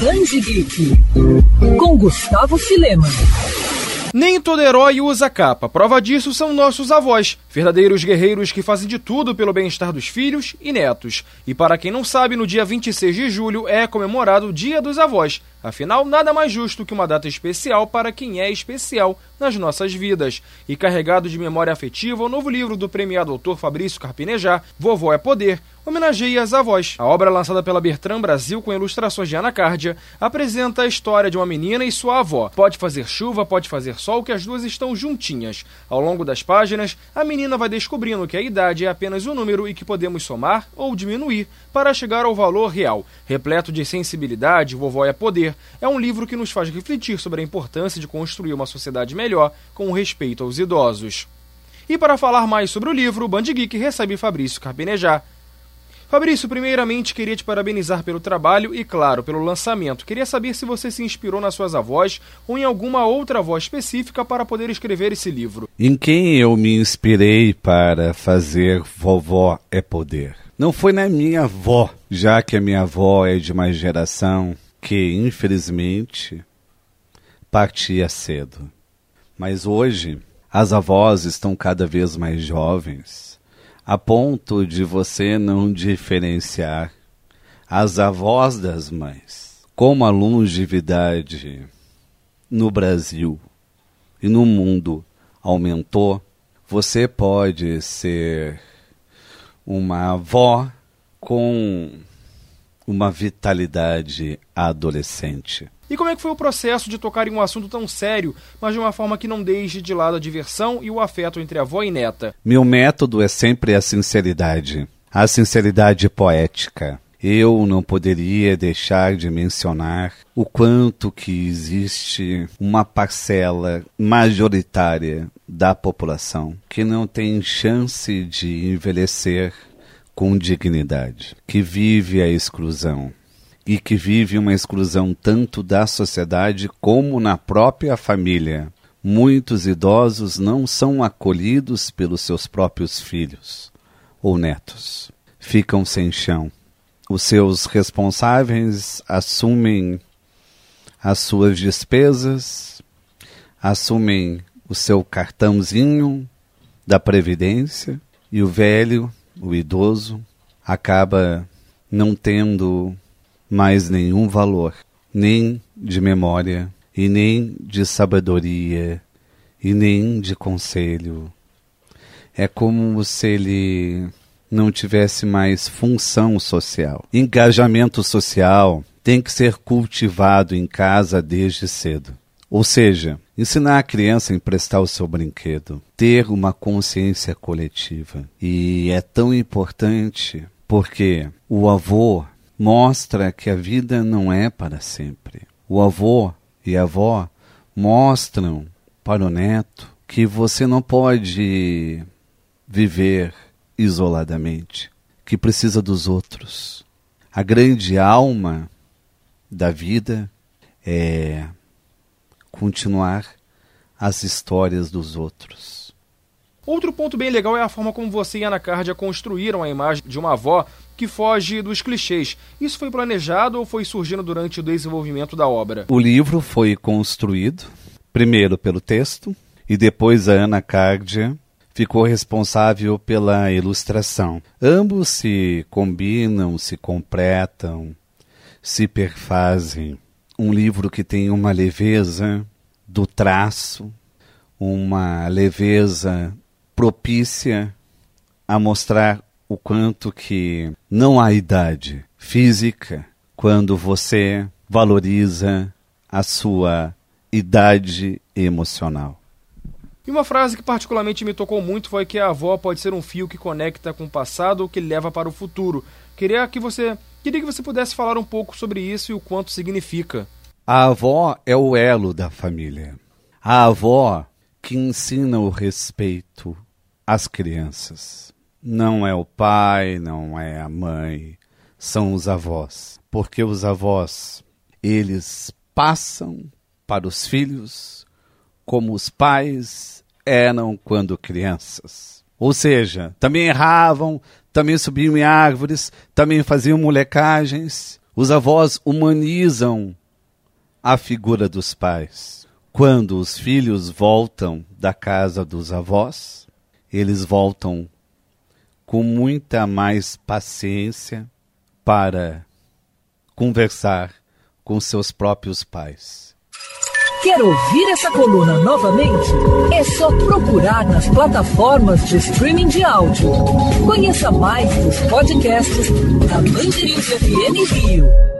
Geek com Gustavo Filema. Nem todo herói usa capa. Prova disso são nossos avós, verdadeiros guerreiros que fazem de tudo pelo bem-estar dos filhos e netos. E para quem não sabe, no dia 26 de julho é comemorado o Dia dos Avós. Afinal, nada mais justo que uma data especial para quem é especial nas nossas vidas. E carregado de memória afetiva, o novo livro do premiado autor Fabrício Carpinejar, Vovó é Poder, homenageia as avós. A obra lançada pela Bertrand Brasil com ilustrações de Anacárdia apresenta a história de uma menina e sua avó. Pode fazer chuva, pode fazer sol, que as duas estão juntinhas. Ao longo das páginas, a menina vai descobrindo que a idade é apenas um número e que podemos somar ou diminuir para chegar ao valor real. Repleto de sensibilidade, Vovó é Poder é um livro que nos faz refletir sobre a importância de construir uma sociedade melhor com respeito aos idosos. E para falar mais sobre o livro, o Band Geek recebe Fabrício Carpinejar, Fabrício, primeiramente queria te parabenizar pelo trabalho e, claro, pelo lançamento. Queria saber se você se inspirou nas suas avós ou em alguma outra avó específica para poder escrever esse livro. Em quem eu me inspirei para fazer Vovó é Poder? Não foi na minha avó, já que a minha avó é de uma geração que, infelizmente, partia cedo. Mas hoje, as avós estão cada vez mais jovens a ponto de você não diferenciar as avós das mães. Como a longevidade no Brasil e no mundo aumentou, você pode ser uma avó com uma vitalidade adolescente. E como é que foi o processo de tocar em um assunto tão sério, mas de uma forma que não deixe de lado a diversão e o afeto entre avó e neta? Meu método é sempre a sinceridade, a sinceridade poética. Eu não poderia deixar de mencionar o quanto que existe uma parcela majoritária da população que não tem chance de envelhecer com dignidade, que vive a exclusão, e que vive uma exclusão tanto da sociedade como na própria família. Muitos idosos não são acolhidos pelos seus próprios filhos ou netos. Ficam sem chão. Os seus responsáveis assumem as suas despesas, assumem o seu cartãozinho da previdência e o velho, o idoso, acaba não tendo mais nenhum valor, nem de memória, e nem de sabedoria, e nem de conselho. É como se ele não tivesse mais função social. Engajamento social tem que ser cultivado em casa desde cedo. Ou seja, ensinar a criança a emprestar o seu brinquedo, ter uma consciência coletiva. E é tão importante porque o avô mostra que a vida não é para sempre. O avô e a avó mostram para o neto que você não pode viver isoladamente, que precisa dos outros. A grande alma da vida é continuar as histórias dos outros. Outro ponto bem legal é a forma como você e a Anacardia construíram a imagem de uma avó que foge dos clichês. Isso foi planejado ou foi surgindo durante o desenvolvimento da obra? O livro foi construído primeiro pelo texto e depois a Ana Cardia ficou responsável pela ilustração. Ambos se combinam, se completam, se perfazem. Um livro que tem uma leveza do traço, uma leveza propícia a mostrar o quanto que não há idade física quando você valoriza a sua idade emocional. E uma frase que particularmente me tocou muito foi que a avó pode ser um fio que conecta com o passado ou que leva para o futuro. Queria que você, queria que você pudesse falar um pouco sobre isso e o quanto significa. A avó é o elo da família. A avó que ensina o respeito às crianças. Não é o pai, não é a mãe, são os avós. Porque os avós, eles passam para os filhos como os pais eram quando crianças. Ou seja, também erravam, também subiam em árvores, também faziam molecagens, Os avós humanizam a figura dos pais. Quando os filhos voltam da casa dos avós, eles voltam com muita mais paciência para conversar com seus próprios pais. Quer ouvir essa coluna novamente? É só procurar nas plataformas de streaming de áudio. Conheça mais dos podcasts da Mandirinhos FM Rio.